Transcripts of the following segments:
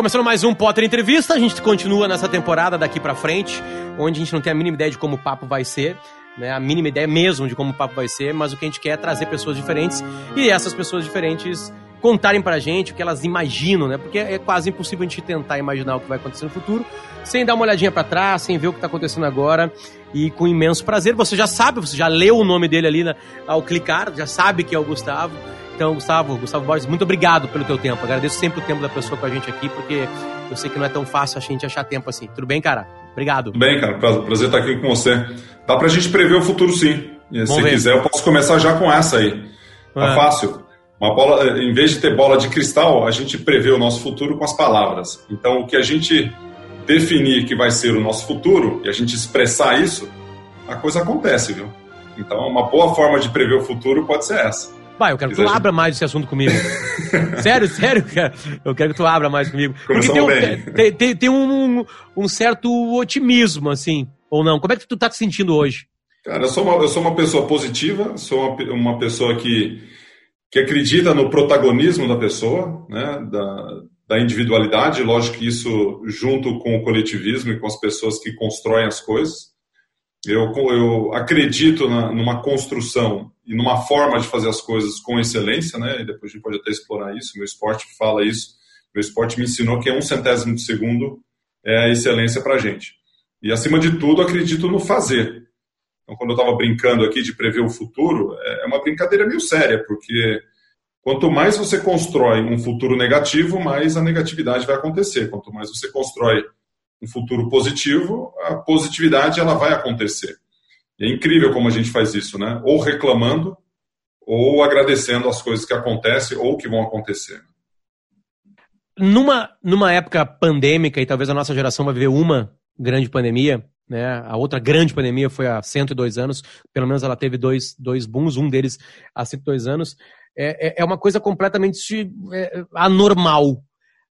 come, começando mais um Potter Entrevista, a gente continua nessa temporada daqui pra frente, onde a gente não tem a mínima ideia de como o papo vai ser, né, a mínima ideia mesmo de como o papo vai ser, mas o que a gente quer é trazer pessoas diferentes e essas pessoas diferentes contarem pra gente o que elas imaginam, né? Porque é quase impossível a gente tentar imaginar o que vai acontecer no futuro sem dar uma olhadinha para trás, sem ver o que tá acontecendo agora e com imenso prazer. Você já sabe, você já leu o nome dele ali na, ao clicar, já sabe que é o Gustavo. Então, Gustavo, Gustavo Borges, muito obrigado pelo teu tempo. Agradeço sempre o tempo da pessoa com a gente aqui, porque eu sei que não é tão fácil a gente achar tempo assim. Tudo bem, cara? Obrigado. Tudo bem, cara. Prazer estar aqui com você. Dá pra gente prever o futuro, sim. Se quiser, eu posso começar já com essa aí. Tá é. fácil. Uma bola, em vez de ter bola de cristal, a gente prevê o nosso futuro com as palavras. Então, o que a gente definir que vai ser o nosso futuro e a gente expressar isso, a coisa acontece, viu? Então, uma boa forma de prever o futuro pode ser essa. Vai, eu quero que tu abra mais esse assunto comigo. sério, sério, cara. Eu quero que tu abra mais comigo. Porque tem, um, tem, tem, tem um, um, certo otimismo, assim, ou não? Como é que tu tá te sentindo hoje? Cara, eu sou uma, eu sou uma pessoa positiva, sou uma, uma pessoa que, que acredita no protagonismo da pessoa, né, da, da individualidade. Lógico que isso junto com o coletivismo e com as pessoas que constroem as coisas. Eu, eu acredito na, numa construção e numa forma de fazer as coisas com excelência, né? E depois a gente pode até explorar isso. Meu esporte fala isso. Meu esporte me ensinou que é um centésimo de segundo é a excelência para a gente. E acima de tudo, acredito no fazer. Então, quando eu estava brincando aqui de prever o futuro, é uma brincadeira meio séria, porque quanto mais você constrói um futuro negativo, mais a negatividade vai acontecer. Quanto mais você constrói um futuro positivo, a positividade ela vai acontecer. E é incrível como a gente faz isso, né? Ou reclamando, ou agradecendo as coisas que acontecem ou que vão acontecer. Numa, numa época pandêmica, e talvez a nossa geração vai viver uma grande pandemia, né? A outra grande pandemia foi há 102 anos, pelo menos ela teve dois, dois booms, um deles há 102 anos. É, é, é uma coisa completamente é, anormal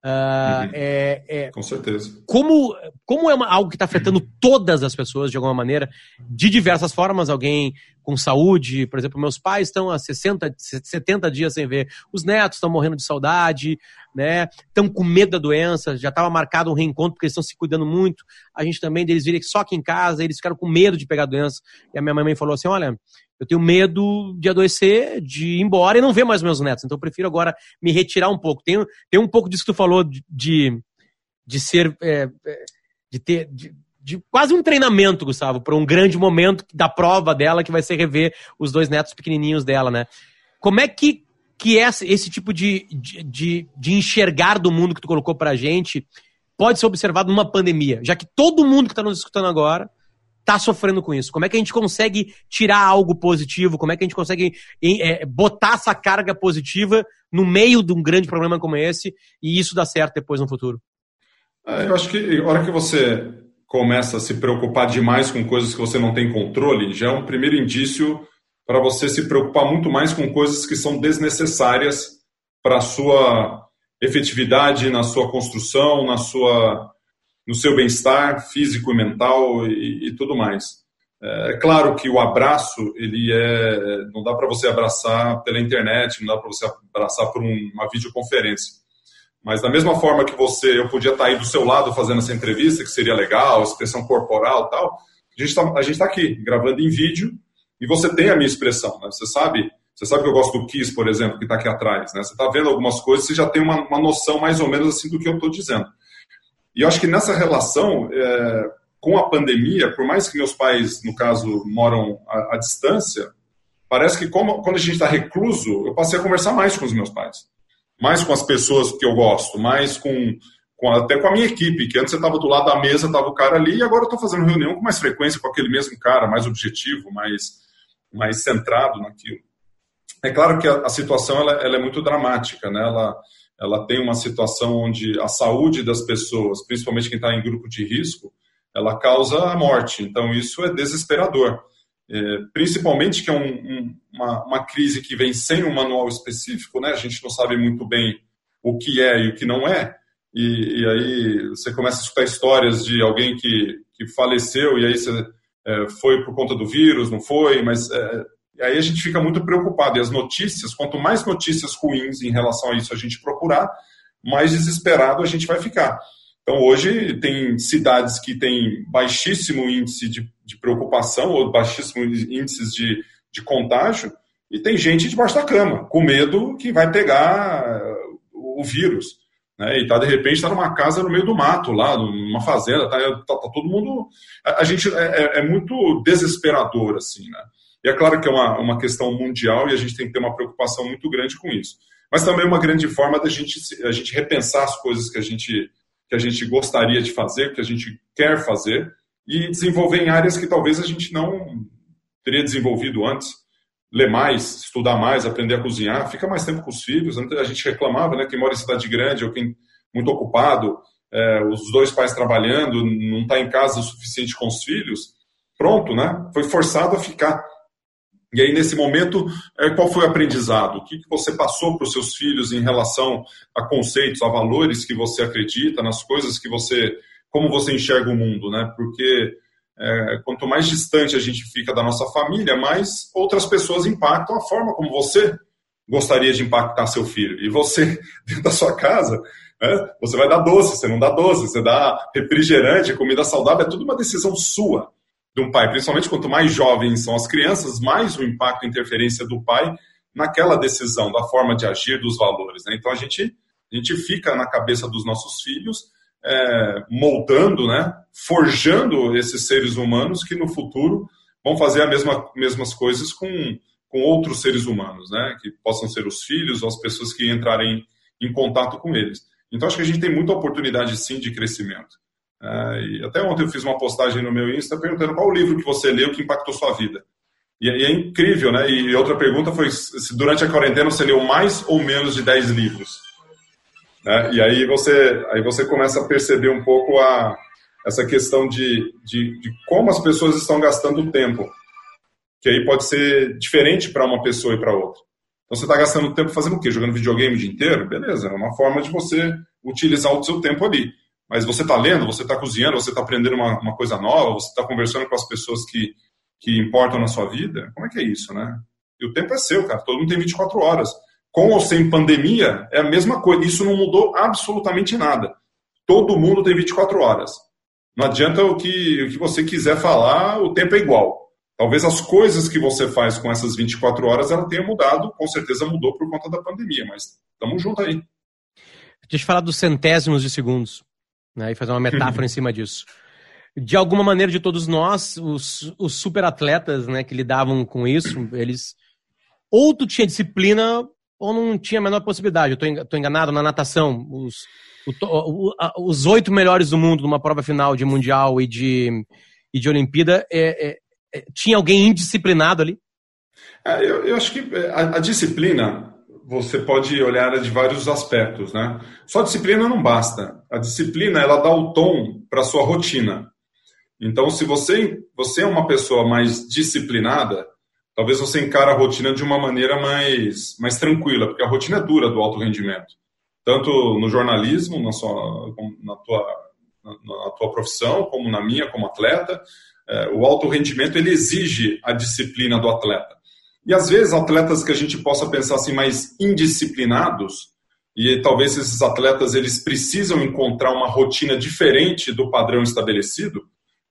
Uh, uhum. é, é, Com certeza. Como, como é uma, algo que está afetando todas as pessoas de alguma maneira, de diversas formas, alguém com saúde, por exemplo, meus pais estão há 60, 70 dias sem ver, os netos estão morrendo de saudade, né? Estão com medo da doença, já estava marcado um reencontro porque eles estão se cuidando muito. A gente também deles virem só aqui em casa, eles ficaram com medo de pegar a doença. E a minha mãe falou assim: olha, eu tenho medo de adoecer, de ir embora e não ver mais meus netos. Então eu prefiro agora me retirar um pouco. Tem, tem um pouco disso que tu falou de, de ser. É, é, de ter. De, de quase um treinamento, Gustavo, para um grande momento da prova dela, que vai ser rever os dois netos pequenininhos dela, né? Como é que, que é esse tipo de, de, de enxergar do mundo que tu colocou para a gente pode ser observado numa pandemia? Já que todo mundo que está nos escutando agora está sofrendo com isso? Como é que a gente consegue tirar algo positivo? Como é que a gente consegue é, botar essa carga positiva no meio de um grande problema como esse e isso dar certo depois no futuro? É, eu acho que a hora que você começa a se preocupar demais com coisas que você não tem controle, já é um primeiro indício para você se preocupar muito mais com coisas que são desnecessárias para a sua efetividade, na sua construção, na sua no seu bem-estar físico e mental e, e tudo mais. É, claro que o abraço, ele é, não dá para você abraçar pela internet, não dá para você abraçar por um, uma videoconferência. Mas da mesma forma que você, eu podia estar tá aí do seu lado fazendo essa entrevista, que seria legal, expressão corporal tal, a gente está tá aqui gravando em vídeo e você tem a minha expressão, né? Você sabe, você sabe que eu gosto do Kiss, por exemplo, que está aqui atrás, né? Você está vendo algumas coisas, você já tem uma, uma noção mais ou menos assim do que eu estou dizendo. E eu acho que nessa relação, é, com a pandemia, por mais que meus pais, no caso, moram à, à distância, parece que como, quando a gente está recluso, eu passei a conversar mais com os meus pais. Mais com as pessoas que eu gosto, mais com, com até com a minha equipe, que antes você estava do lado da mesa, estava o cara ali, e agora eu estou fazendo reunião com mais frequência com aquele mesmo cara, mais objetivo, mais, mais centrado naquilo. É claro que a, a situação ela, ela, é muito dramática, né? Ela, ela tem uma situação onde a saúde das pessoas, principalmente quem está em grupo de risco, ela causa a morte. Então, isso é desesperador. É, principalmente que é um, um, uma, uma, crise que vem sem um manual específico, né? a gente não sabe muito bem o que é e o que não é, e, e aí você começa a escutar histórias de alguém que, que faleceu e aí você é, foi por conta do vírus, não foi, mas é, e aí a gente fica muito preocupado. E as notícias, quanto mais notícias ruins em relação a isso a gente procurar, mais desesperado a gente vai ficar. Então, hoje, tem cidades que têm baixíssimo índice de, de preocupação ou baixíssimo índices de, de contágio, e tem gente debaixo da cama, com medo que vai pegar o vírus. Né? E tá, de repente, está numa casa no meio do mato, lá, numa fazenda, tá, tá, tá todo mundo. A, a gente é, é, é, muito desesperador, assim, né? E é claro que é uma, uma questão mundial e a gente tem que ter uma preocupação muito grande com isso. Mas também é uma grande forma da gente, a gente repensar as coisas que a gente, que a gente gostaria de fazer, que a gente quer fazer, e desenvolver em áreas que talvez a gente não teria desenvolvido antes. Ler mais, estudar mais, aprender a cozinhar, fica mais tempo com os filhos. A gente reclamava, né? Quem mora em cidade grande ou quem muito ocupado, é, os dois pais trabalhando, não está em casa o suficiente com os filhos, pronto, né? Foi forçado a ficar. E aí, nesse momento, é, qual foi o aprendizado? O que, que você passou para os seus filhos em relação a conceitos, a valores que você acredita, nas coisas que você. como você enxerga o mundo, né? Porque é, quanto mais distante a gente fica da nossa família, mais outras pessoas impactam a forma como você gostaria de impactar seu filho. E você, dentro da sua casa, né, você vai dar doce, você não dá doce, você dá refrigerante, comida saudável, é tudo uma decisão sua de um pai, principalmente quanto mais jovens são as crianças, mais o impacto e interferência do pai naquela decisão, da forma de agir, dos valores. Né? Então a gente, a gente fica na cabeça dos nossos filhos, é, moldando, né? forjando esses seres humanos que no futuro vão fazer as mesma, mesmas coisas com, com outros seres humanos, né? que possam ser os filhos ou as pessoas que entrarem em contato com eles. Então acho que a gente tem muita oportunidade sim de crescimento. E até ontem eu fiz uma postagem no meu Insta perguntando qual o livro que você leu que impactou sua vida. E, e é incrível, né? E outra pergunta foi se durante a quarentena você leu mais ou menos de 10 livros. Né? E aí você, aí você começa a perceber um pouco a, essa questão de, de, de como as pessoas estão gastando tempo. Que aí pode ser diferente para uma pessoa e para outra. Então você está gastando tempo fazendo o quê? Jogando videogame o dia inteiro? Beleza, é uma forma de você utilizar o seu tempo ali mas você está lendo, você está cozinhando, você está aprendendo uma, uma, coisa nova, você está conversando com as pessoas que, que importam na sua vida. Como é que é isso, né? E o tempo é seu, cara. Todo mundo tem 24 horas. Com ou sem pandemia, é a mesma coisa. Isso não mudou absolutamente nada. Todo mundo tem 24 horas. Não adianta o que, o que você quiser falar, o tempo é igual. Talvez as coisas que você faz com essas 24 horas ela tenha mudado, com certeza mudou por conta da pandemia, mas estamos juntos aí. Deixa eu falar dos centésimos de segundos né, e fazer uma metáfora em cima disso. De alguma maneira, de todos nós, os, os super atletas né, que lidavam com isso, eles ou tu tinha disciplina ou não tinha a menor possibilidade. Eu estou enganado na natação. Os, o, o, a, os oito melhores do mundo numa prova final de Mundial e de, e de Olimpíada, é, é, é, tinha alguém indisciplinado ali? É, eu, eu, acho que é, a, a disciplina você pode olhar de vários aspectos, né? Só disciplina não basta. A disciplina ela dá o tom para sua rotina. Então, se você você é uma pessoa mais disciplinada, talvez você encare a rotina de uma maneira mais mais tranquila, porque a rotina é dura do alto rendimento, tanto no jornalismo, na sua na tua na, tua profissão, como na minha como atleta, é, o alto rendimento ele exige a disciplina do atleta. E às vezes atletas que a gente possa pensar assim mais indisciplinados, e talvez esses atletas eles precisam encontrar uma rotina diferente do padrão estabelecido,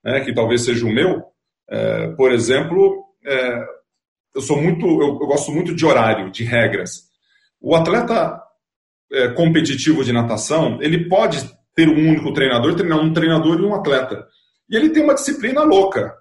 né, que talvez seja o meu. É, por exemplo, é, eu sou muito, eu, eu, gosto muito de horário, de regras. O atleta é, competitivo de natação, ele pode ter um único treinador, treinar um treinador e um atleta. E ele tem uma disciplina louca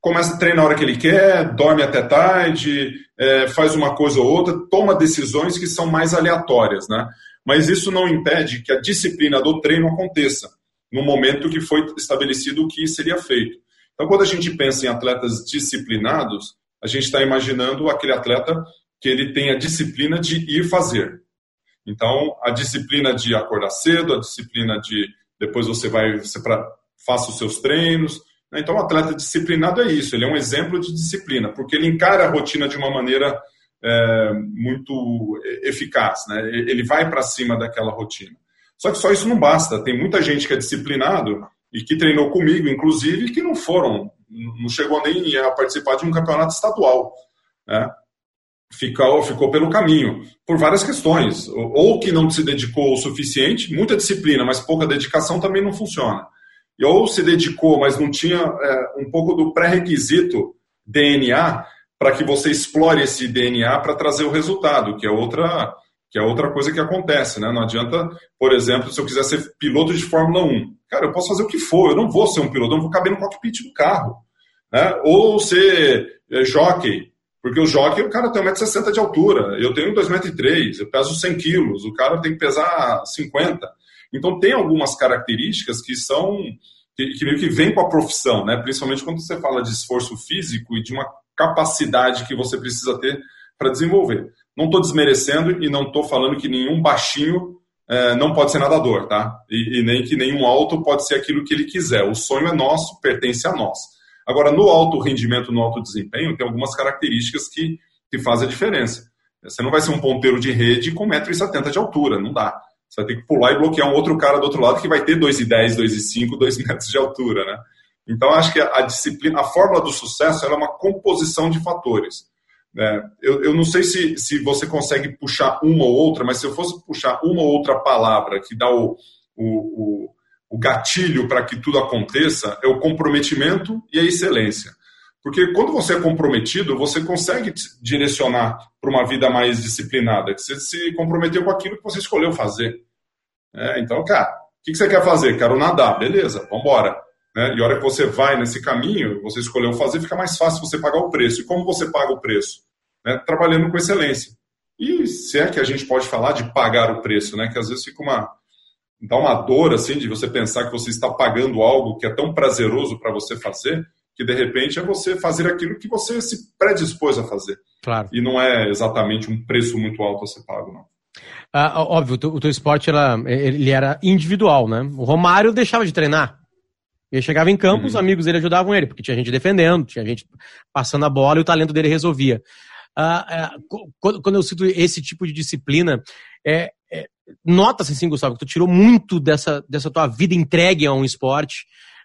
começa a treinar a hora que ele quer, dorme até tarde, é, faz uma coisa ou outra, toma decisões que são mais aleatórias, né? Mas isso não impede que a disciplina do treino aconteça no momento que foi estabelecido o que seria feito. Então, quando a gente pensa em atletas disciplinados, a gente está imaginando aquele atleta que ele tem a disciplina de ir fazer. Então, a disciplina de acordar cedo, a disciplina de depois você vai, você faça os seus treinos? Então, o atleta disciplinado é isso, ele é um exemplo de disciplina, porque ele encara a rotina de uma maneira é, muito eficaz, né? ele vai para cima daquela rotina. Só que só isso não basta, tem muita gente que é disciplinado e que treinou comigo, inclusive, que não foram, não chegou nem a participar de um campeonato estadual. Né? ficou, ficou pelo caminho, por várias questões. Ou que não se dedicou o suficiente, muita disciplina, mas pouca dedicação também não funciona. Ou se dedicou, mas não tinha é, um pouco do pré-requisito DNA para que você explore esse DNA para trazer o resultado, que é outra que é outra coisa que acontece, né? Não adianta, por exemplo, se eu quiser ser piloto de Fórmula 1, cara, eu posso fazer o que for, eu não vou ser um piloto, eu não vou caber no cockpit do carro, né? Ou ser é, jockey, porque o jockey, o cara tem 1,60m de altura, eu tenho 2,3m, eu peso 100 quilos, o cara tem que pesar 50. Então tem algumas características que são que, meio que vem com a profissão, né? Principalmente quando você fala de esforço físico e de uma capacidade que você precisa ter para desenvolver. Não estou desmerecendo e não estou falando que nenhum baixinho é, não pode ser nadador, tá? E, e, nem que nenhum alto pode ser aquilo que ele quiser. O sonho é nosso, pertence a nós. Agora, no alto rendimento, no alto desempenho, tem algumas características que, que fazem a diferença. Você não vai ser um ponteiro de rede com 1,70m de altura, não dá. Você vai ter que pular e bloquear um outro cara do outro lado que vai ter 2,10, 2,5, 2 metros de altura, né? Então, acho que a disciplina, a fórmula do sucesso é uma composição de fatores. É, eu, eu, não sei se, se você consegue puxar uma ou outra, mas se eu fosse puxar uma ou outra palavra que dá o, o, o, o gatilho para que tudo aconteça, é o comprometimento e a excelência. Porque quando você é comprometido, você consegue direcionar para uma vida mais disciplinada, que você se comprometeu com aquilo que você escolheu fazer. É, então, cara, o que você quer fazer? Quero nadar, beleza, vamos embora. Né? E a hora que você vai nesse caminho, você escolheu fazer, fica mais fácil você pagar o preço. E como você paga o preço? Né? Trabalhando com excelência. E se é que a gente pode falar de pagar o preço, né? que às vezes fica uma, dá uma dor assim de você pensar que você está pagando algo que é tão prazeroso para você fazer, que de repente é você fazer aquilo que você se predispôs a fazer. Claro. E não é exatamente um preço muito alto a ser pago, não. Ah, óbvio, o teu, o teu esporte era, ele era individual, né? O Romário deixava de treinar. Ele chegava em campo, uhum. os amigos dele ajudavam ele, porque tinha gente defendendo, tinha gente passando a bola e o talento dele resolvia. Ah, quando, quando eu cito esse tipo de disciplina, é, é nota-se assim, Gustavo, que tu tirou muito dessa, dessa tua vida entregue a um esporte,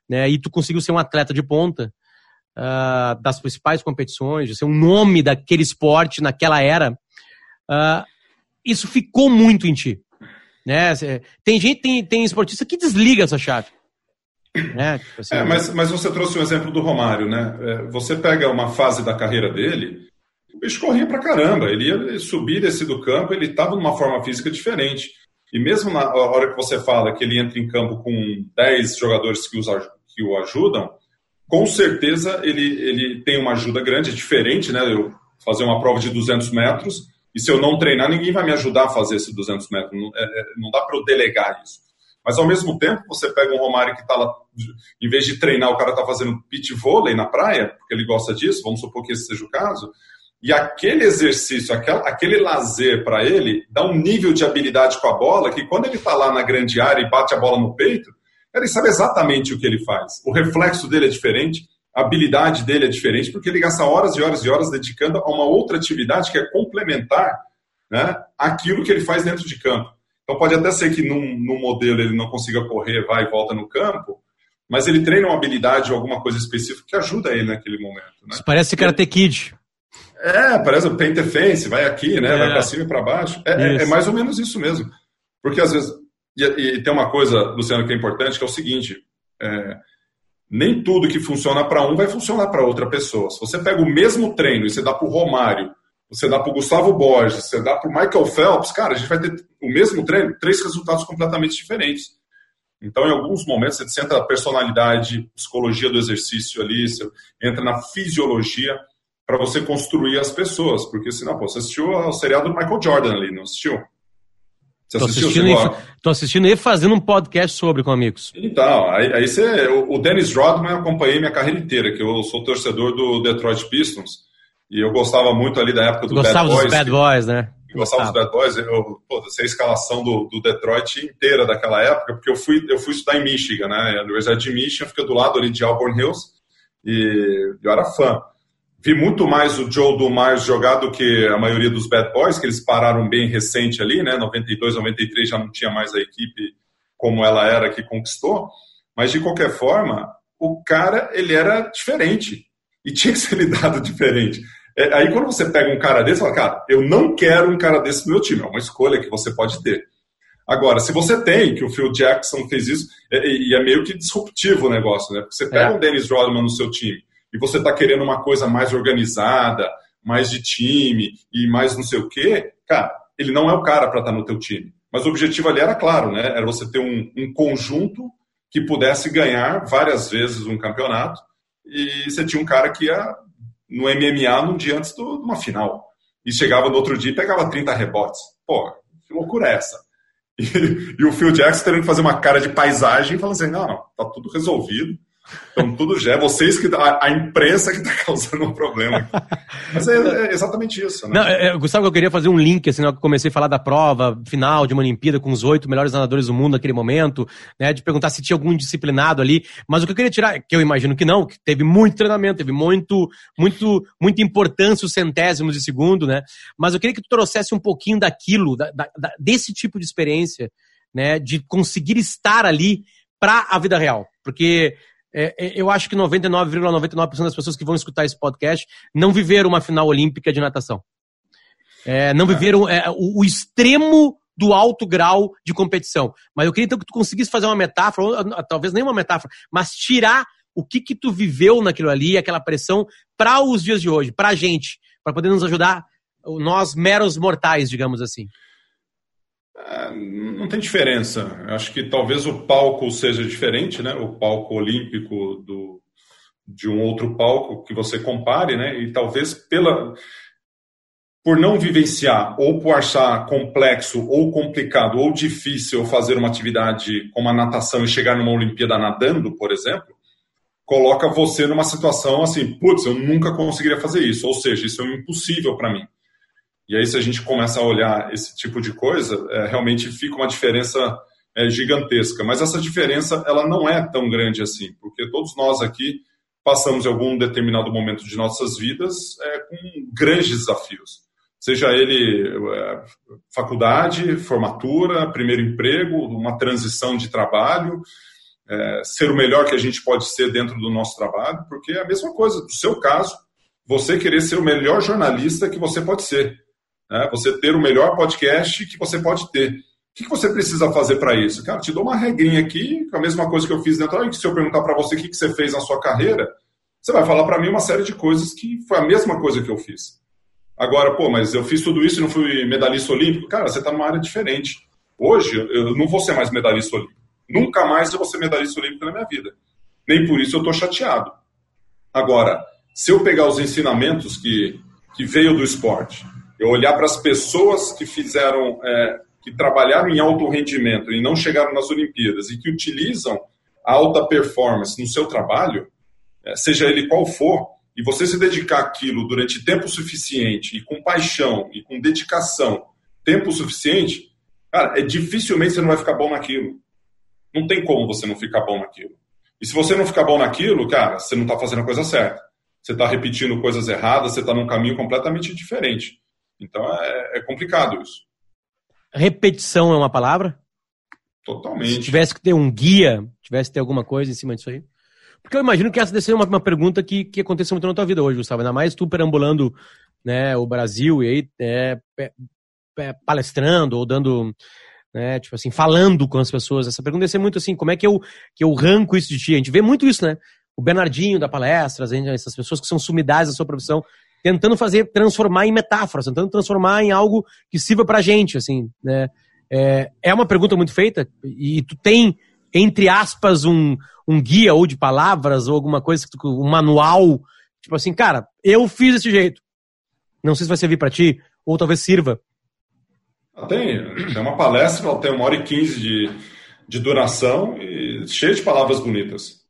né? E tu conseguiu ser um atleta de ponta uh, das principais competições, de ser um nome daquele esporte naquela era, uh, isso ficou muito em ti. Né? Tem gente, tem, tem esportista que desliga essa chave. Né? Tipo assim, é, mas, mas você trouxe um exemplo do Romário, né? É, você pega uma fase da carreira dele, o bicho corria pra caramba, ele ia subir, descer do campo, ele estava numa forma física diferente. E mesmo na hora que você fala que ele entra em campo com 10 jogadores que, os, que o ajudam, com certeza ele, ele tem uma ajuda grande, é diferente, né? Eu fazer uma prova de 200 metros e se eu não treinar, ninguém vai me ajudar a fazer esses 200 metros. Não, é, é, não dá para eu delegar isso. Mas ao mesmo tempo, você pega um Romário que está lá, em vez de treinar, o cara está fazendo pit vôlei na praia, porque ele gosta disso, vamos supor que esse seja o caso, e aquele exercício, aquele, aquele lazer para ele, dá um nível de habilidade com a bola que quando ele está lá na grande área e bate a bola no peito, ele sabe exatamente o que ele faz. O reflexo dele é diferente, a habilidade dele é diferente, porque ele gasta horas e horas e horas dedicando a uma outra atividade que é complementar né, aquilo que ele faz dentro de campo. Então pode até ser que num, num modelo ele não consiga correr, vai e volta no campo, mas ele treina uma habilidade ou alguma coisa específica que ajuda ele naquele momento. Né? Isso parece Karate Kid. É, parece o paint defense, vai aqui, né? É. Vai para cima e para baixo. É, é, é, mais ou menos isso mesmo. Porque às vezes. E, e, tem uma coisa, Luciano, que é importante, que é o seguinte: é, nem tudo que funciona para um vai funcionar para outra pessoa. Se você pega o mesmo treino e você dá para o Romário você dá para o Gustavo Borges, você dá para o Michael Phelps, cara, a gente vai ter o mesmo treino, três resultados completamente diferentes. Então, em alguns momentos, você entra na personalidade, psicologia do exercício ali, você entra na fisiologia para você construir as pessoas. Porque senão, pô, você assistiu ao seriado do Michael Jordan ali, não assistiu? Você tô assistiu? Assistindo e, tô assistindo e fazendo um podcast sobre com amigos. Então, aí, aí você. O, Dennis Rodman eu acompanhei minha carreira inteira, que eu sou torcedor do Detroit Pistons. E eu gostava muito ali da época do Gostava Bad Boys. Gostava dos Bad Boys, né? Gostava dos Bad Boys. Eu, pô, sei a escalação do, do Detroit inteira daquela época, porque eu fui, eu fui estudar em Michigan, né? A Universidade de Michigan fica do lado ali de Auburn Hills. E eu era fã. Vi muito mais o Joe Dumars jogar do que a maioria dos Bad Boys, que eles pararam bem recente ali, né? 92, 93 já não tinha mais a equipe como ela era que conquistou. Mas de qualquer forma, o cara ele era diferente e tinha que ser lidado diferente. É, aí quando você pega um cara desse, você fala, cara, eu não quero um cara desse no meu time. É uma escolha que você pode ter. Agora, se você tem, que o Phil Jackson fez isso, é, e é, meio que disruptivo o negócio, né? Porque você pega é. um Dennis Rodman no seu time e você está querendo uma coisa mais organizada, mais de time e mais não sei o quê, cara, ele não é o cara para estar tá no teu time. Mas o objetivo ali era claro, né? Era você ter um, um conjunto que pudesse ganhar várias vezes um campeonato e você tinha um cara que ia no MMA num dia antes de uma final. E chegava no outro dia e pegava 30 rebotes. Pô, que loucura é essa? E, e o Phil Jackson tendo que fazer uma cara de paisagem e falando assim: não, não, tá tudo resolvido. Então, tudo já é vocês que. A, a imprensa que está causando um problema. Mas é, é, exatamente isso. Né? Não, é, é, Gustavo, eu queria fazer um link, assim, que eu comecei a falar da prova final de uma Olimpíada com os oito melhores nadadores do mundo naquele momento, né? De perguntar se tinha algum disciplinado ali. Mas o que eu queria tirar, que eu imagino que não, que teve muito treinamento, teve muito, muito, muita importância os centésimos de segundo, né? Mas eu queria que tu trouxesse um pouquinho daquilo, da, da, desse tipo de experiência, né? De conseguir estar ali para a vida real. Porque é, é, eu acho que 99,99% ,99 das pessoas que vão escutar esse podcast não viveram uma final olímpica de natação. É, não viveram é, o, o, extremo do alto grau de competição. Mas eu queria então que tu conseguisse fazer uma metáfora, talvez nem uma metáfora, mas tirar o que que tu viveu naquilo ali, aquela pressão, para os dias de hoje, para a gente, para poder nos ajudar, nós meros mortais, digamos assim. É, não tem diferença. Acho que talvez o palco seja diferente, né? O palco olímpico do, de um outro palco que você compare, né? E talvez pela por não vivenciar ou por achar complexo ou complicado ou difícil fazer uma atividade como a natação e chegar numa Olimpíada nadando, por exemplo, coloca você numa situação assim, putz, eu nunca conseguiria fazer isso, ou seja, isso é impossível para mim. E aí, se a gente começa a olhar esse tipo de coisa, é, realmente fica uma diferença é, gigantesca. Mas essa diferença ela não é tão grande assim, porque todos nós aqui passamos em algum determinado momento de nossas vidas é, com grandes desafios. Seja ele é, faculdade, formatura, primeiro emprego, uma transição de trabalho, é, ser o melhor que a gente pode ser dentro do nosso trabalho, porque é a mesma coisa, no seu caso, você querer ser o melhor jornalista que você pode ser né? Você ter o melhor podcast que você pode ter. O que você precisa fazer para isso? Cara, te dou uma regrinha aqui, a mesma coisa que eu fiz dentro. Se eu perguntar para você o que você fez na sua carreira, você vai falar para mim uma série de coisas que foi a mesma coisa que eu fiz. Agora, pô, mas eu fiz tudo isso e não fui medalhista olímpico? Cara, você está numa área diferente. Hoje, eu não vou ser mais medalhista olímpico. Nunca mais eu vou ser medalhista olímpico na minha vida. Nem por isso eu estou chateado. Agora, se eu pegar os ensinamentos que, que veio do esporte, eu olhar para as pessoas que fizeram, é, que trabalharam em alto rendimento e não chegaram nas Olimpíadas e que utilizam a alta performance no seu trabalho, é, seja ele qual for, e você se dedicar àquilo durante tempo suficiente e com paixão e com dedicação, tempo suficiente, cara, é dificilmente você não vai ficar bom naquilo. Não tem como você não ficar bom naquilo. E se você não ficar bom naquilo, cara, você não está fazendo a coisa certa. Você está repetindo coisas erradas, você está num caminho completamente diferente. Então é, é complicado isso. Repetição é uma palavra? Totalmente. Se tivesse que ter um guia, tivesse que ter alguma coisa em cima disso aí. Porque eu imagino que essa deve ser uma, uma pergunta que, que aconteceu muito na tua vida hoje, Gustavo. Ainda mais tu perambulando né, o Brasil e aí é, é, palestrando ou dando, né, tipo assim, falando com as pessoas. Essa pergunta deve ser muito assim, como é que eu, que eu ranco isso de ti? A gente vê muito isso, né? O Bernardinho da palestra, essas pessoas que são sumidades da sua profissão, tentando fazer, transformar em metáforas, tentando transformar em algo que sirva pra gente, assim, né? É, é uma pergunta muito feita e tu tem, entre aspas, um, um guia ou de palavras ou alguma coisa, um manual, tipo assim, cara, eu fiz desse jeito. Não sei se vai servir para ti ou talvez sirva. Tem, tem uma palestra, ela tem uma hora e quinze de, de duração e cheia de palavras bonitas.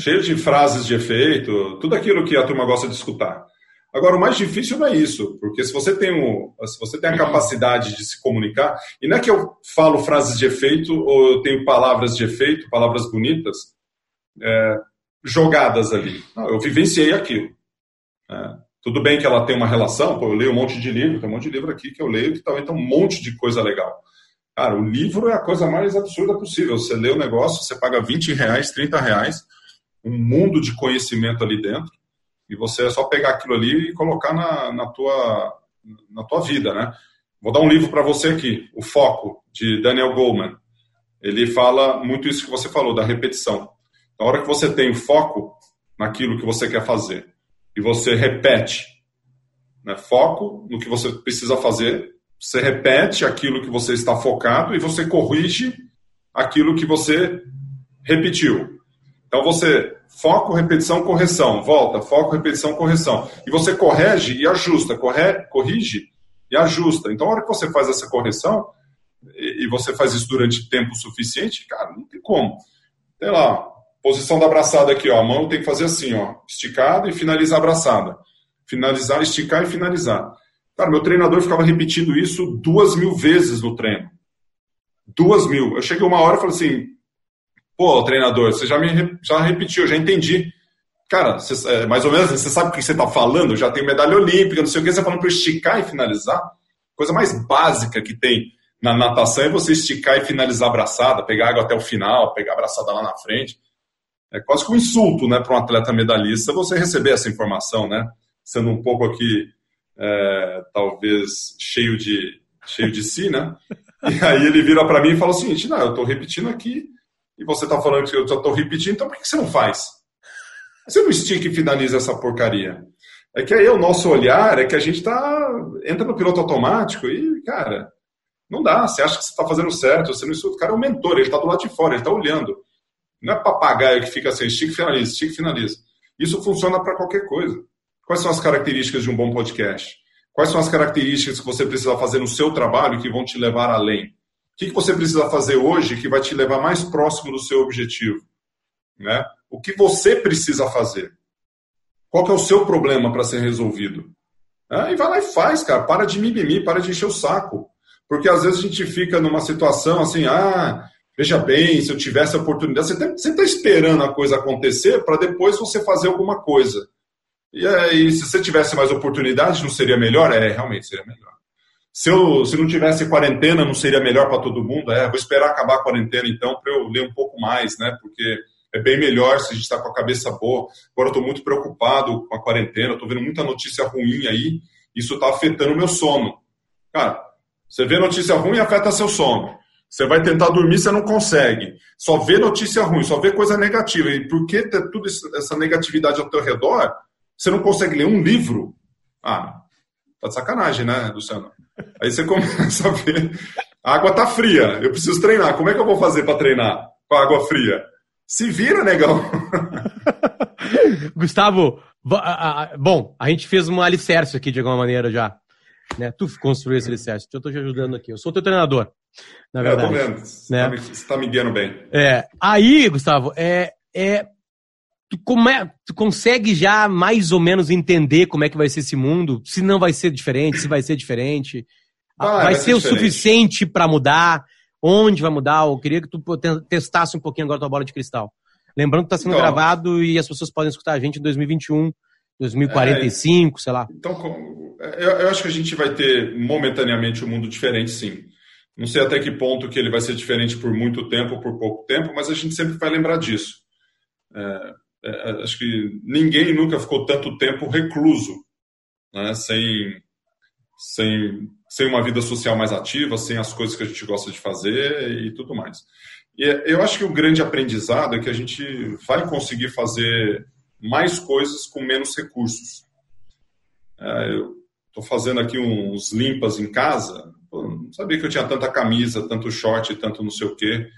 Cheia de frases de efeito, tudo aquilo que a turma gosta de escutar. Agora, o mais difícil não é isso, porque se você tem, um, se você tem a capacidade de se comunicar, e não é que eu falo frases de efeito ou eu tenho palavras de efeito, palavras bonitas, é, jogadas ali. Não, eu vivenciei aquilo. É, tudo bem que ela tem uma relação, pô, eu leio um monte de livro, tem um monte de livro aqui que eu leio que também tem um monte de coisa legal. Cara, o livro é a coisa mais absurda possível. Você lê o negócio, você paga 20 reais, 30 reais, um mundo de conhecimento ali dentro. E você é só pegar aquilo ali e colocar na, na, tua, na tua vida, né? Vou dar um livro para você aqui, O Foco, de Daniel Goleman. Ele fala muito isso que você falou, da repetição. Na hora que você tem foco naquilo que você quer fazer e você repete, né, foco no que você precisa fazer, você repete aquilo que você está focado e você corrige aquilo que você repetiu. Então você foco, repetição, correção, volta, foco, repetição, correção. E você corrige e ajusta, corre, corrige e ajusta. Então, a hora que você faz essa correção, e, você faz isso durante tempo suficiente, cara, não tem como. Sei lá, posição da abraçada aqui, ó, a mão tem que fazer assim, ó, esticada e finalizar a abraçada. Finalizar, esticar e finalizar. Cara, meu treinador ficava repetindo isso duas mil vezes no treino. Duas mil. Eu cheguei uma hora e falei assim, pô, treinador, você já me já repetiu, já entendi. Cara, você, é, mais ou menos, você sabe o que você está falando? Já tem medalha olímpica, não sei o que, você está falando para esticar e finalizar. Coisa mais básica que tem na natação é você esticar e finalizar a abraçada, pegar água até o final, pegar a abraçada lá na frente. É quase que um insulto né, para um atleta medalhista você receber essa informação, né? Sendo um pouco aqui, é, talvez, cheio de, cheio de si, né? E aí ele vira para mim e fala o seguinte: não, eu estou repetindo aqui e você está falando que eu estou repetindo, então por que você não faz? Você não estica e finaliza essa porcaria. É que aí o nosso olhar é que a gente tá, entra no piloto automático e, cara, não dá. Você acha que você está fazendo certo, você não estuda. O cara é o mentor, ele está do lado de fora, ele está olhando. Não é papagaio que fica assim, estica e finaliza, estica e finaliza. Isso funciona para qualquer coisa. Quais são as características de um bom podcast? Quais são as características que você precisa fazer no seu trabalho que vão te levar além? O que você precisa fazer hoje que vai te levar mais próximo do seu objetivo? Né? O que você precisa fazer? Qual é o seu problema para ser resolvido? É, e vai lá e faz, cara. Para de mimimi, para de encher o saco. Porque às vezes a gente fica numa situação assim, ah, veja bem, se eu tivesse a oportunidade. Você está esperando a coisa acontecer para depois você fazer alguma coisa. E aí, se você tivesse mais oportunidade, não seria melhor? É, realmente seria melhor. Se, eu, se não tivesse quarentena, não seria melhor para todo mundo? É, vou esperar acabar a quarentena então para eu ler um pouco mais, né? Porque é bem melhor se a gente está com a cabeça boa. Agora eu estou muito preocupado com a quarentena, estou vendo muita notícia ruim aí, isso está afetando o meu sono. Cara, você vê notícia ruim, afeta seu sono. Você vai tentar dormir, você não consegue. Só vê notícia ruim, só vê coisa negativa. E por que ter toda essa negatividade ao teu redor, você não consegue ler um livro? Ah, tá de sacanagem, né, Luciano? Aí você começa a ver. A água tá fria, eu preciso treinar. Como é que eu vou fazer para treinar com a água fria? Se vira, negão. Gustavo, bom, a gente fez um alicerce aqui de alguma maneira já. Né? Tu construiu esse alicerce, eu estou te ajudando aqui. Eu sou teu treinador, na verdade. É, eu tô vendo. Você né? está me, tá me guiando bem. É, aí, Gustavo, é, é, tu, como é, tu consegue já mais ou menos entender como é que vai ser esse mundo? Se não vai ser diferente, se vai ser diferente. Ah, vai, vai, ser, ser o suficiente para mudar? onde vai mudar. Eu queria que tu testasse um pouquinho agora a tua bola de cristal. Lembrando que está sendo então, gravado e as pessoas podem escutar a gente em 2021, 2045, é, sei lá. Então, eu, eu, acho que a gente vai ter momentaneamente um mundo diferente, sim. Não sei até que ponto que ele vai ser diferente por muito tempo ou por pouco tempo, mas a gente sempre vai lembrar disso. É, é, acho que ninguém nunca ficou tanto tempo recluso, né, sem, sem sem uma vida social mais ativa, sem as coisas que a gente gosta de fazer e tudo mais. E eu acho que o grande aprendizado é que a gente vai conseguir fazer mais coisas com menos recursos. É, eu estou fazendo aqui uns limpas em casa, não sabia que eu tinha tanta camisa, tanto short, tanto não sei o quê.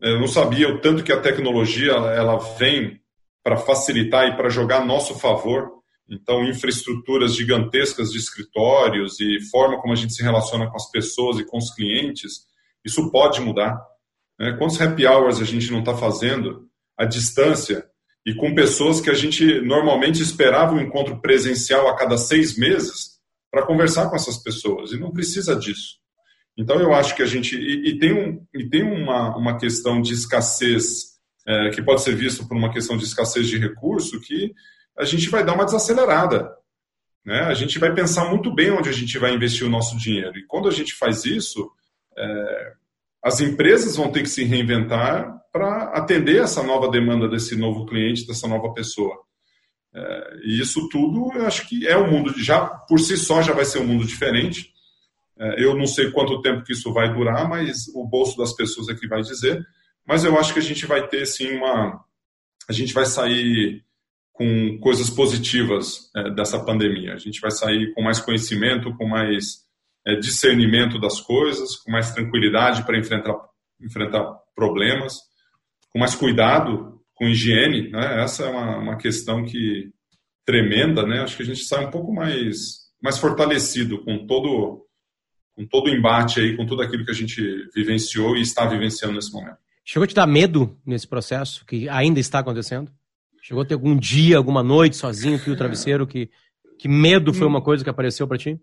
Eu não sabia o tanto que a tecnologia ela vem para facilitar e para jogar a nosso favor então, infraestruturas gigantescas de escritórios e forma como a gente se relaciona com as pessoas e com os clientes, isso pode mudar. Né? Quantos happy hours a gente não está fazendo à distância e com pessoas que a gente normalmente esperava um encontro presencial a cada seis meses para conversar com essas pessoas e não precisa disso. Então, eu acho que a gente. E, e tem, um, e tem uma, uma questão de escassez, é, que pode ser visto por uma questão de escassez de recurso, que a gente vai dar uma desacelerada. Né? A gente vai pensar muito bem onde a gente vai investir o nosso dinheiro. E quando a gente faz isso, é, as empresas vão ter que se reinventar para atender essa nova demanda desse novo cliente, dessa nova pessoa. É, e isso tudo, eu acho que é um mundo, já por si só já vai ser um mundo diferente. É, eu não sei quanto tempo que isso vai durar, mas o bolso das pessoas é que vai dizer. Mas eu acho que a gente vai ter, sim, uma. A gente vai sair com coisas positivas é, dessa pandemia. A gente vai sair com mais conhecimento, com mais é, discernimento das coisas, com mais tranquilidade para enfrentar, enfrentar problemas, com mais cuidado, com higiene. Né? Essa é uma, uma questão que tremenda, né? Acho que a gente sai um pouco mais, mais fortalecido com todo com todo o embate aí, com tudo aquilo que a gente vivenciou e está vivenciando nesse momento. Chegou a te dar medo nesse processo que ainda está acontecendo? Chegou a ter algum dia, alguma noite sozinho, fio travesseiro, que, que medo foi uma coisa que apareceu para ti?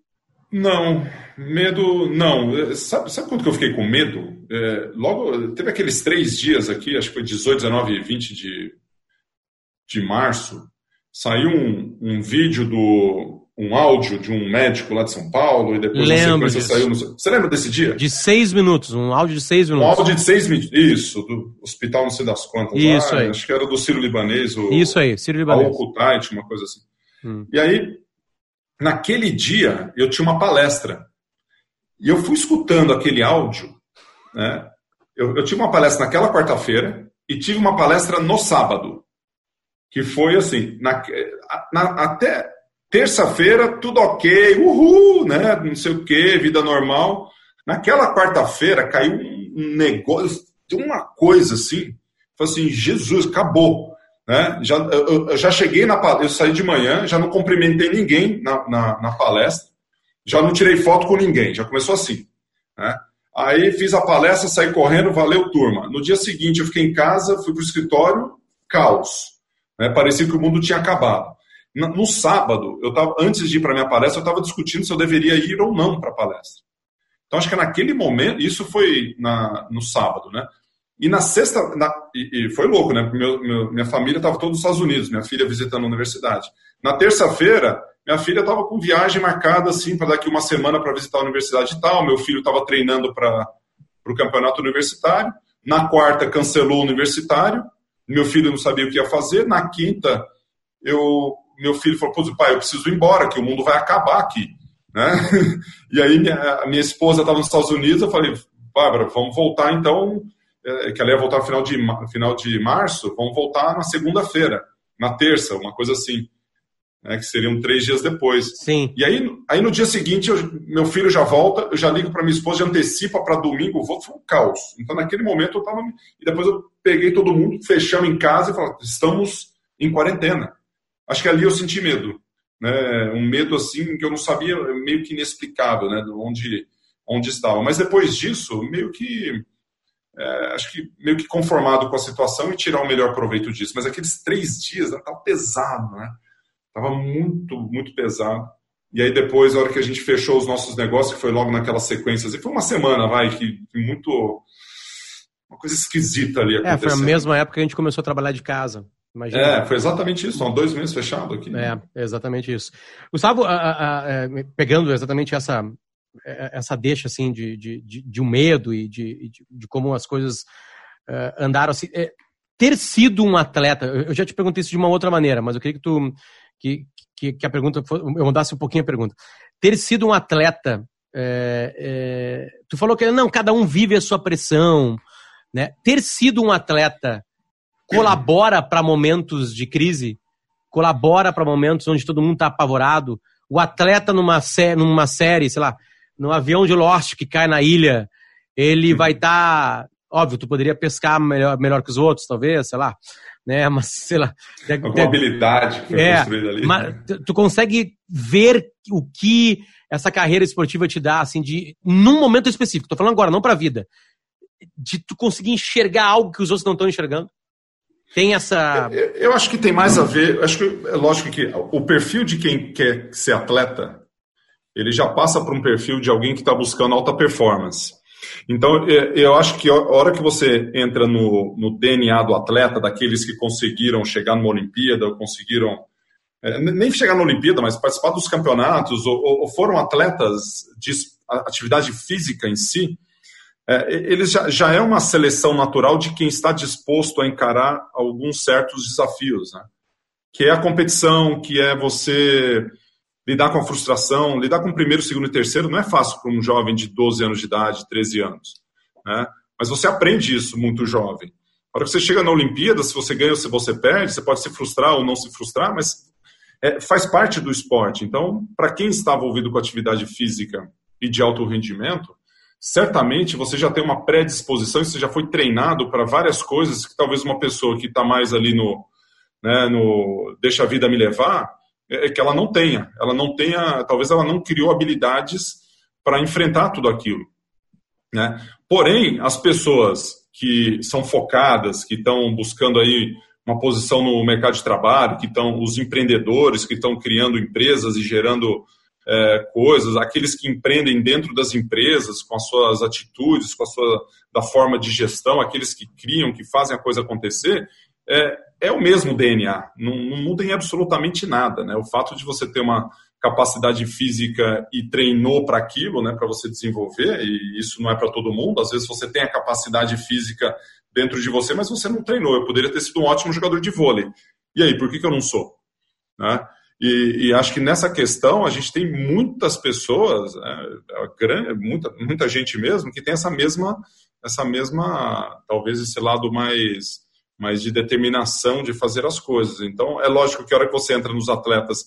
Não, medo, não. Sabe, sabe quando que eu fiquei com medo? É, logo, teve aqueles três dias aqui, acho que foi 18, 19 e 20 de, de março, saiu um, um vídeo do um áudio de um médico lá de São Paulo e depois Lembro saiu no... Você lembra desse dia? De seis minutos, um áudio de seis minutos. Um áudio de seis minutos, isso, do hospital não sei das quantas. Isso lá, aí. Acho que era do Ciro Libanês. O, isso aí, Ciro Libanês. Al uma coisa assim. Hum. E aí, naquele dia, eu tinha uma palestra. E eu fui escutando aquele áudio, né? Eu, eu tive uma palestra naquela quarta-feira e tive uma palestra no sábado. Que foi assim, na, na, até Terça-feira, tudo ok, uhul, né? Não sei o que, vida normal. Naquela quarta-feira caiu um negócio, uma coisa assim. Falei assim, Jesus, acabou. Né? Já, eu, eu já cheguei na eu saí de manhã, já não cumprimentei ninguém na, na, na, palestra, já não tirei foto com ninguém, já começou assim. Né? Aí fiz a palestra, saí correndo, valeu turma. No dia seguinte eu fiquei em casa, fui para o escritório, caos. Né? Parecia que o mundo tinha acabado. No sábado, eu tava, antes de ir para minha palestra, eu estava discutindo se eu deveria ir ou não para a palestra. Então, acho que naquele momento, isso foi na, no sábado, né? E na sexta, na, e, e, foi louco, né? Meu, meu, minha família estava toda nos Estados Unidos, minha filha visitando a universidade. Na terça-feira, minha filha estava com viagem marcada, assim, para daqui uma semana para visitar a universidade e tal. Meu filho estava treinando para o campeonato universitário. Na quarta, cancelou o universitário. Meu filho não sabia o que ia fazer. Na quinta, eu meu filho falou, pô, pai, eu preciso ir embora, que o mundo vai acabar aqui. Né? E aí minha, minha esposa estava nos Estados Unidos, eu falei, Bárbara, vamos voltar então, é, que ela ia voltar no final de, final de março, vamos voltar na segunda-feira, na terça, uma coisa assim. Né, que seriam três dias depois. Sim. E aí, aí no dia seguinte, eu, meu filho já volta, eu já ligo para minha esposa, já antecipa para domingo, vou, foi um caos. Então, naquele momento, eu estava. E depois eu peguei todo mundo, fechamos em casa e falei, estamos em quarentena acho que ali eu senti medo, né? Um medo assim que eu não sabia, meio que inexplicável, né? Onde onde estava. Mas depois disso, meio que é, acho que meio que conformado com a situação e tirar o melhor proveito disso. Mas aqueles três dias estava pesado, né? Tava muito muito pesado. E aí depois, a hora que a gente fechou os nossos negócios, que foi logo naquela sequência, e foi uma semana, vai, que muito uma coisa esquisita ali acontecendo. É, foi a mesma época que a gente começou a trabalhar de casa. Imagina. É, foi exatamente isso, são dois meses fechado aqui. É, exatamente isso. Gustavo, a, a, a, é, pegando exatamente essa, é, essa deixa assim de, de, de, de um medo e de, de, de, como as coisas uh, andaram assim. É, ter sido um atleta, eu já te perguntei isso de uma outra maneira, mas eu queria que tu que, que, que a pergunta eu mudasse um pouquinho a pergunta. Ter sido um atleta, é, é, tu falou que não, cada um vive a sua pressão, né? Ter sido um atleta colabora para momentos de crise, colabora para momentos onde todo mundo está apavorado. O atleta numa, sé numa série, sei lá, no avião de Lost que cai na ilha, ele vai estar. Tá, óbvio, tu poderia pescar melhor, melhor que os outros, talvez, sei lá. Né, mas sei lá. Alguma habilidade que foi é, construída ali. Mas tu consegue ver o que essa carreira esportiva te dá, assim, de num momento específico. Tô falando agora, não para a vida. De tu conseguir enxergar algo que os outros não estão enxergando. Tem essa. Eu, eu, acho que tem mais a ver. Acho que é lógico que o perfil de quem quer ser atleta, ele já passa por um perfil de alguém que está buscando alta performance. Então, eu acho que a hora que você entra no, no DNA do atleta, daqueles que conseguiram chegar numa Olimpíada, ou conseguiram é, nem chegar na Olimpíada, mas participar dos campeonatos, ou, ou foram atletas de atividade física em si, é, eles já, já é uma seleção natural de quem está disposto a encarar alguns certos desafios. Né? que é a competição, que é você lidar com a frustração, lidar com o primeiro, segundo e terceiro não é fácil para um jovem de 12 anos de idade, 13 anos. Né? Mas você aprende isso muito jovem. A hora que você chega na Olimpíada, se você ganha ou se você perde, você pode se frustrar ou não se frustrar, mas é, faz parte do esporte. Então, para quem está envolvido com atividade física e de alto rendimento, certamente você já tem uma predisposição você já foi treinado para várias coisas que talvez uma pessoa que está mais ali no, né, no deixa a vida me levar, é, é que ela não tenha. Ela não tenha, talvez ela não criou habilidades para enfrentar tudo aquilo. Né? Porém, as pessoas que são focadas, que estão buscando aí uma posição no mercado de trabalho, que estão os empreendedores que estão criando empresas e gerando é, coisas, aqueles que empreendem dentro das empresas com as suas atitudes, com a sua da forma de gestão, aqueles que criam, que fazem a coisa acontecer, é, é o mesmo DNA, não, não muda em absolutamente nada. Né? O fato de você ter uma capacidade física e treinou para aquilo, né, para você desenvolver, e isso não é para todo mundo. Às vezes você tem a capacidade física dentro de você, mas você não treinou. Eu poderia ter sido um ótimo jogador de vôlei. E aí, por que, que eu não sou? Né? E, e, acho que nessa questão a gente tem muitas pessoas, né, grande, muita, muita gente mesmo, que tem essa mesma, essa mesma, talvez esse lado mais mas de determinação de fazer as coisas. Então, é lógico que a hora que você entra nos atletas,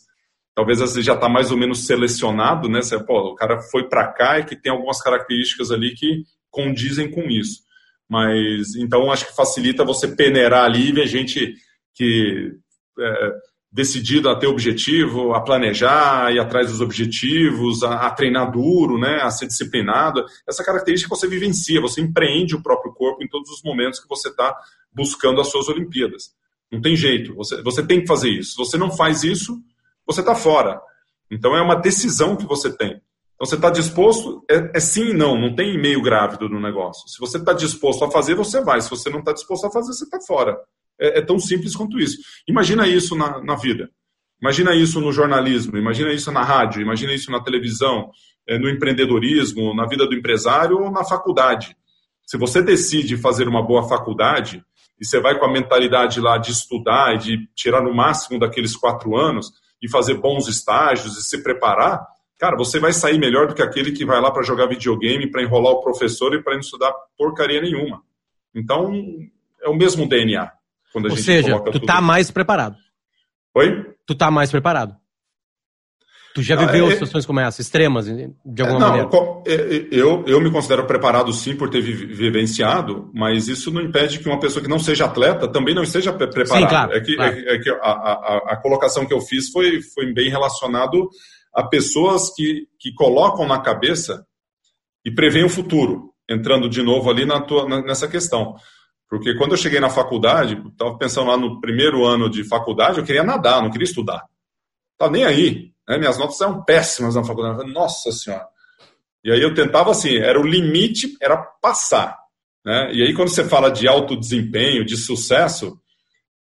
talvez você já está mais ou menos selecionado, né? Você, pô, o cara foi para cá e que tem algumas características ali que condizem com isso. Mas, então, acho que facilita você peneirar ali e ver gente que é, decidido a ter objetivo, a planejar, a ir atrás dos objetivos, a, a, treinar duro, né, a ser disciplinado. Essa característica você vivencia, você empreende o próprio corpo em todos os momentos que você está buscando as suas Olimpíadas. Não tem jeito, você, você tem que fazer isso. Se você não faz isso, você está fora. Então é uma decisão que você tem. Então você está disposto, é, é, sim e não, não tem meio grávido no negócio. Se você está disposto a fazer, você vai. Se você não está disposto a fazer, você está fora. É, é, tão simples quanto isso. Imagina isso na, na vida. Imagina isso no jornalismo, imagina isso na rádio, imagina isso na televisão, é, no empreendedorismo, na vida do empresário ou na faculdade. Se você decide fazer uma boa faculdade e você vai com a mentalidade lá de estudar e de tirar no máximo daqueles quatro anos e fazer bons estágios e se preparar, cara, você vai sair melhor do que aquele que vai lá para jogar videogame, para enrolar o professor e para não estudar porcaria nenhuma. Então, é o mesmo DNA. Quando a Ou gente seja, tu tá mais preparado. Oi? Tu tá mais preparado. Tu já viveu ah, é, situações como essa, extremas, de alguma não, maneira? É, é, eu, eu me considero preparado sim por ter vivenciado, mas isso não impede que uma pessoa que não seja atleta também não esteja preparada. Sim, claro, é que, claro. é, é que a, a, a, colocação que eu fiz foi, foi bem relacionado a pessoas que, que colocam na cabeça e preveem o futuro, entrando de novo ali na tua, nessa questão. Porque quando eu cheguei na faculdade, estava pensando lá no primeiro ano de faculdade, eu queria nadar, não queria estudar. Estava nem aí. Né? Minhas notas eram péssimas na faculdade. Nossa Senhora. E aí eu tentava assim, era o limite, era passar. Né? E aí quando você fala de alto desempenho, de sucesso,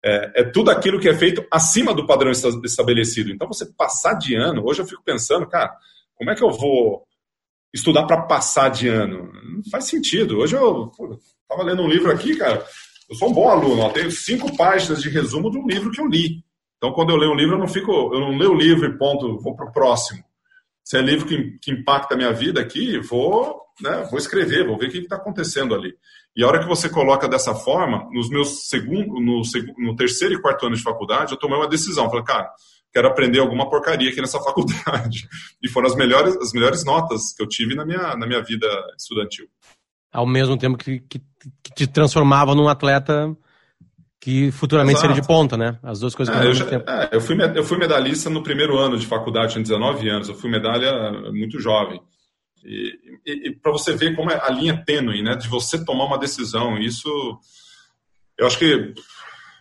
é, é, tudo aquilo que é feito acima do padrão estabelecido. Então você passar de ano, hoje eu fico pensando, cara, como é que eu vou estudar para passar de ano? Não faz sentido. Hoje eu Estava lendo um livro aqui, cara. Eu sou um bom aluno, ó, tenho cinco páginas de resumo de um livro que eu li. Então, quando eu leio um livro, eu não fico, eu não leio o livro e ponto, vou para o próximo. Se é livro que, que impacta a minha vida aqui, vou, né, vou escrever, vou ver o que está acontecendo ali. E a hora que você coloca dessa forma, nos meus segundo, no, no terceiro e quarto ano de faculdade, eu tomei uma decisão. Falei, cara, quero aprender alguma porcaria aqui nessa faculdade. E foram as melhores, as melhores notas que eu tive na minha, na minha vida estudantil ao mesmo tempo que, que, que te transformava num atleta que futuramente Exato. seria de ponta, né? As duas coisas é, mesmo tempo. É, eu, fui, eu fui medalhista no primeiro ano de faculdade, tinha 19 anos. Eu fui medalha muito jovem. E, e, e para você ver como é a linha tênue, né? De você tomar uma decisão. Isso, eu acho que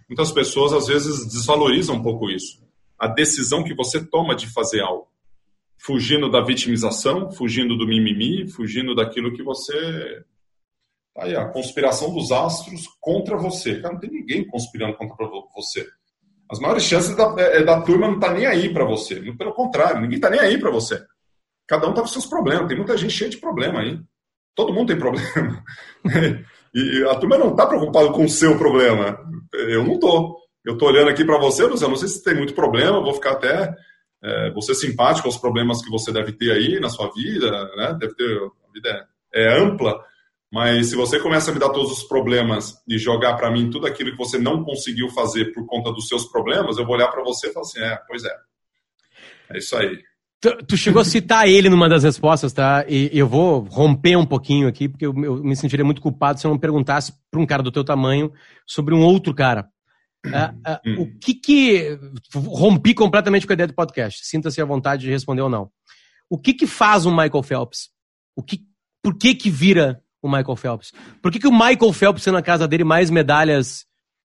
muitas pessoas às vezes desvalorizam um pouco isso. A decisão que você toma de fazer algo. Fugindo da vitimização, fugindo do mimimi, fugindo daquilo que você aí a conspiração dos astros contra você. Cara, não tem ninguém conspirando contra você. As maiores chances da, é, é da turma não tá nem aí para você. Pelo contrário, ninguém tá nem aí para você. Cada um tá com seus problemas. Tem muita gente cheia de problema aí. Todo mundo tem problema. e a turma não tá preocupada com o seu problema. Eu não tô. eu tô olhando aqui para você, Luciano, não sei se tem muito problema, vou ficar até é, você simpático aos problemas que você deve ter aí na sua vida, né? Deve ter, a vida é, é ampla, mas se você começa a me dar todos os problemas e jogar para mim tudo aquilo que você não conseguiu fazer por conta dos seus problemas, eu vou olhar para você e falar assim, é, pois é. É isso aí. Tu, tu, chegou a citar ele numa das respostas, tá? E eu vou romper um pouquinho aqui, porque eu, eu me sentiria muito culpado se eu não perguntasse para um cara do teu tamanho sobre um outro cara. Uh, uh, o que que. Rompi completamente com a ideia do podcast. Sinta-se à vontade de responder ou não. O que que faz o Michael Phelps? O que, por que que vira o Michael Phelps? Por que que o Michael Phelps tem na casa dele mais medalhas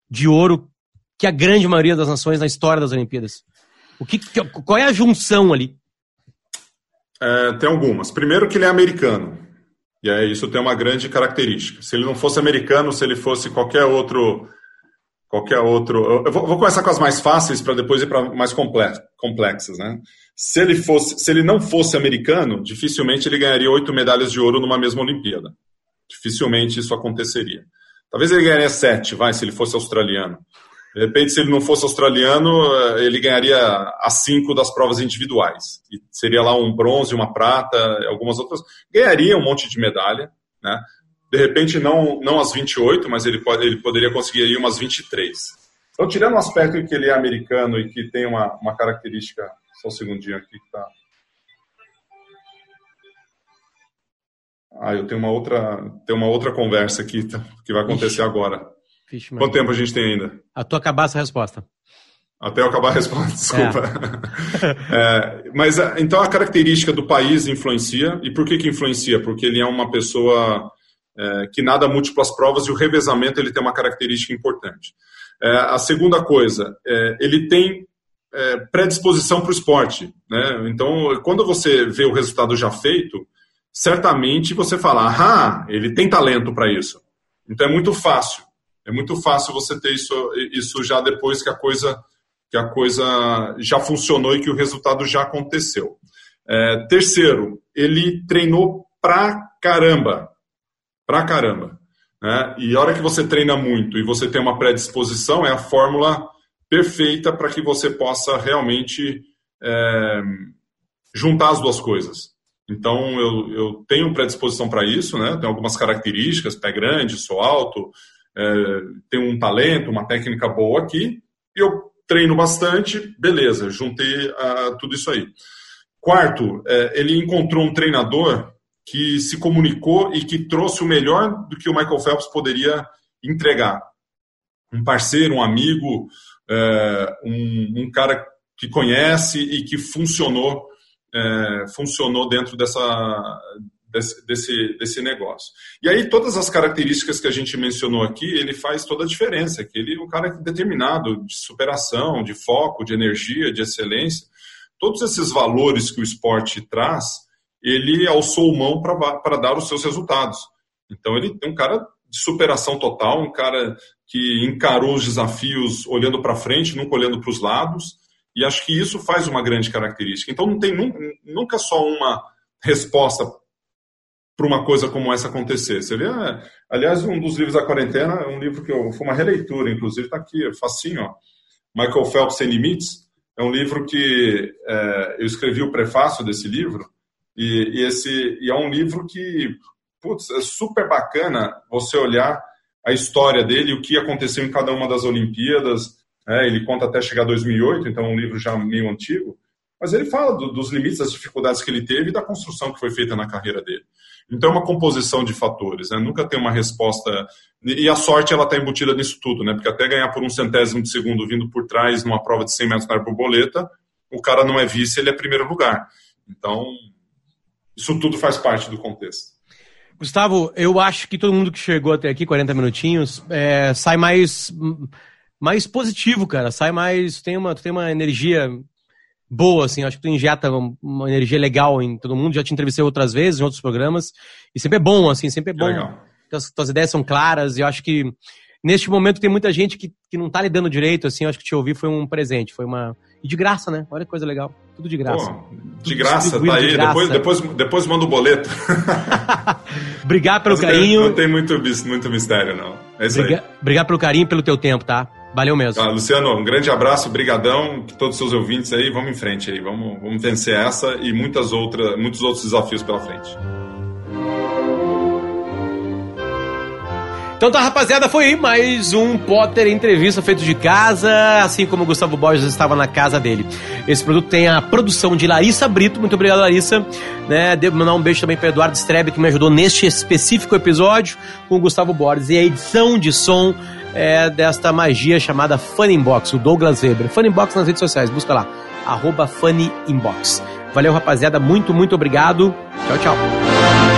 de ouro que a grande maioria das nações na história das Olimpíadas? O que, qual é a junção ali? É, tem algumas. Primeiro que ele é americano. E aí isso tem uma grande característica. Se ele não fosse americano, se ele fosse qualquer outro qualquer outro. Eu vou, vou começar com as mais fáceis para depois ir para mais complexas, né? Se ele fosse, se ele não fosse americano, dificilmente ele ganharia oito medalhas de ouro numa mesma Olimpíada. Dificilmente isso aconteceria. Talvez ele ganharia sete, vai, se ele fosse australiano. De repente, se ele não fosse australiano, eh, ele ganharia as cinco das provas individuais. E seria lá um bronze, uma prata, algumas outras. Ganharia um monte de medalha, né? De repente, não, não as 28, mas ele, pode, ele poderia conseguir aí umas 23. Então, tirando o aspecto que ele é americano e que tem uma, uma característica. Só um segundinho aqui que tá. Ah, eu tenho uma outra, tenho uma outra conversa aqui tá, que vai acontecer Ixi. agora. Vixe, Quanto tempo a gente tem ainda? Até acabar essa resposta. Até eu acabar a resposta, desculpa. É. é, mas então a característica do país influencia. E por que, que influencia? Porque ele é uma pessoa é, que nada múltiplas provas e o revezamento ele tem uma característica importante. É, a segunda coisa, é, ele tem é, predisposição para o esporte. Né? Então, quando você vê o resultado já feito, certamente você fala, ah, ele tem talento para isso. Então é muito fácil. É muito fácil você ter isso, isso já depois que a coisa que a coisa já funcionou e que o resultado já aconteceu. É, terceiro, ele treinou pra caramba pra caramba. Né? E a hora que você treina muito e você tem uma predisposição, é a fórmula perfeita para que você possa realmente é, juntar as duas coisas. Então, eu, eu tenho predisposição para isso, né? tenho algumas características, pé grande, sou alto, é, tenho um talento, uma técnica boa aqui, e eu treino bastante, beleza, juntei uh, tudo isso aí. Quarto, é, ele encontrou um treinador que se comunicou e que trouxe o melhor do que o Michael Phelps poderia entregar. Um parceiro, um amigo, é, um, um, cara que conhece e que funcionou, é, funcionou dentro dessa, desse, desse, desse negócio. E aí todas as características que a gente mencionou aqui, ele faz toda a diferença, que ele é um cara determinado de superação, de foco, de energia, de excelência. Todos esses valores que o esporte traz, ele alçou mão para dar os seus resultados. Então, ele é um cara de superação total, um cara que encarou os desafios olhando para frente, nunca olhando para os lados, e acho que isso faz uma grande característica. Então, não tem nunca só uma resposta para uma coisa como essa acontecer. Você vê, aliás, um dos livros da quarentena um livro que eu, foi uma releitura, inclusive está aqui, facinho, ó. Michael Phelps Sem Limites. É um livro que é, eu escrevi o prefácio desse livro, e, e, esse, e é um livro que, putz, é super bacana você olhar a história dele, o que aconteceu em cada uma das Olimpíadas. É, ele conta até chegar a 2008, então é um livro já meio antigo. Mas ele fala do, dos limites, das dificuldades que ele teve e da construção que foi feita na carreira dele. Então é uma composição de fatores, né? nunca tem uma resposta. E a sorte ela está embutida nisso tudo, né? porque até ganhar por um centésimo de segundo vindo por trás numa prova de 100 metros na borboleta, o cara não é vice, ele é primeiro lugar. Então isso tudo faz parte do contexto. Gustavo, eu acho que todo mundo que chegou até aqui, 40 minutinhos, é, sai mais, mais positivo, cara. Sai mais. Tem uma, tem uma energia boa, assim. Acho que tu injeta uma energia legal em todo mundo. Já te entrevistei outras vezes em outros programas. E sempre é bom, assim, sempre é bom. Legal. Tuas, tuas ideias são claras e eu acho que neste momento tem muita gente que, que não tá lidando direito, assim. Eu acho que te ouvir foi um presente, foi uma e de graça, né? Olha que coisa legal. Tudo de graça. Pô, de graça, tá aí. De graça. Depois, depois, depois manda o boleto. Obrigado pelo Mas carinho. Não tem muito, muito mistério, não. É isso Briga, aí. Obrigado pelo carinho e pelo teu tempo, tá? Valeu mesmo. Ah, Luciano, um grande abraço, brigadão, todos os seus ouvintes aí, vamos em frente aí, vamos, vamos vencer essa e muitas outras, muitos outros desafios pela frente. Então tá, rapaziada, foi aí mais um Potter entrevista feito de casa, assim como o Gustavo Borges estava na casa dele. Esse produto tem a produção de Larissa Brito, muito obrigado, Larissa. Né, devo mandar um beijo também para Eduardo Strebe, que me ajudou neste específico episódio com o Gustavo Borges. E a edição de som é desta magia chamada Funny Inbox, o Douglas Weber. Funny Inbox nas redes sociais, busca lá, arroba Funny Inbox. Valeu, rapaziada, muito, muito obrigado. Tchau, tchau.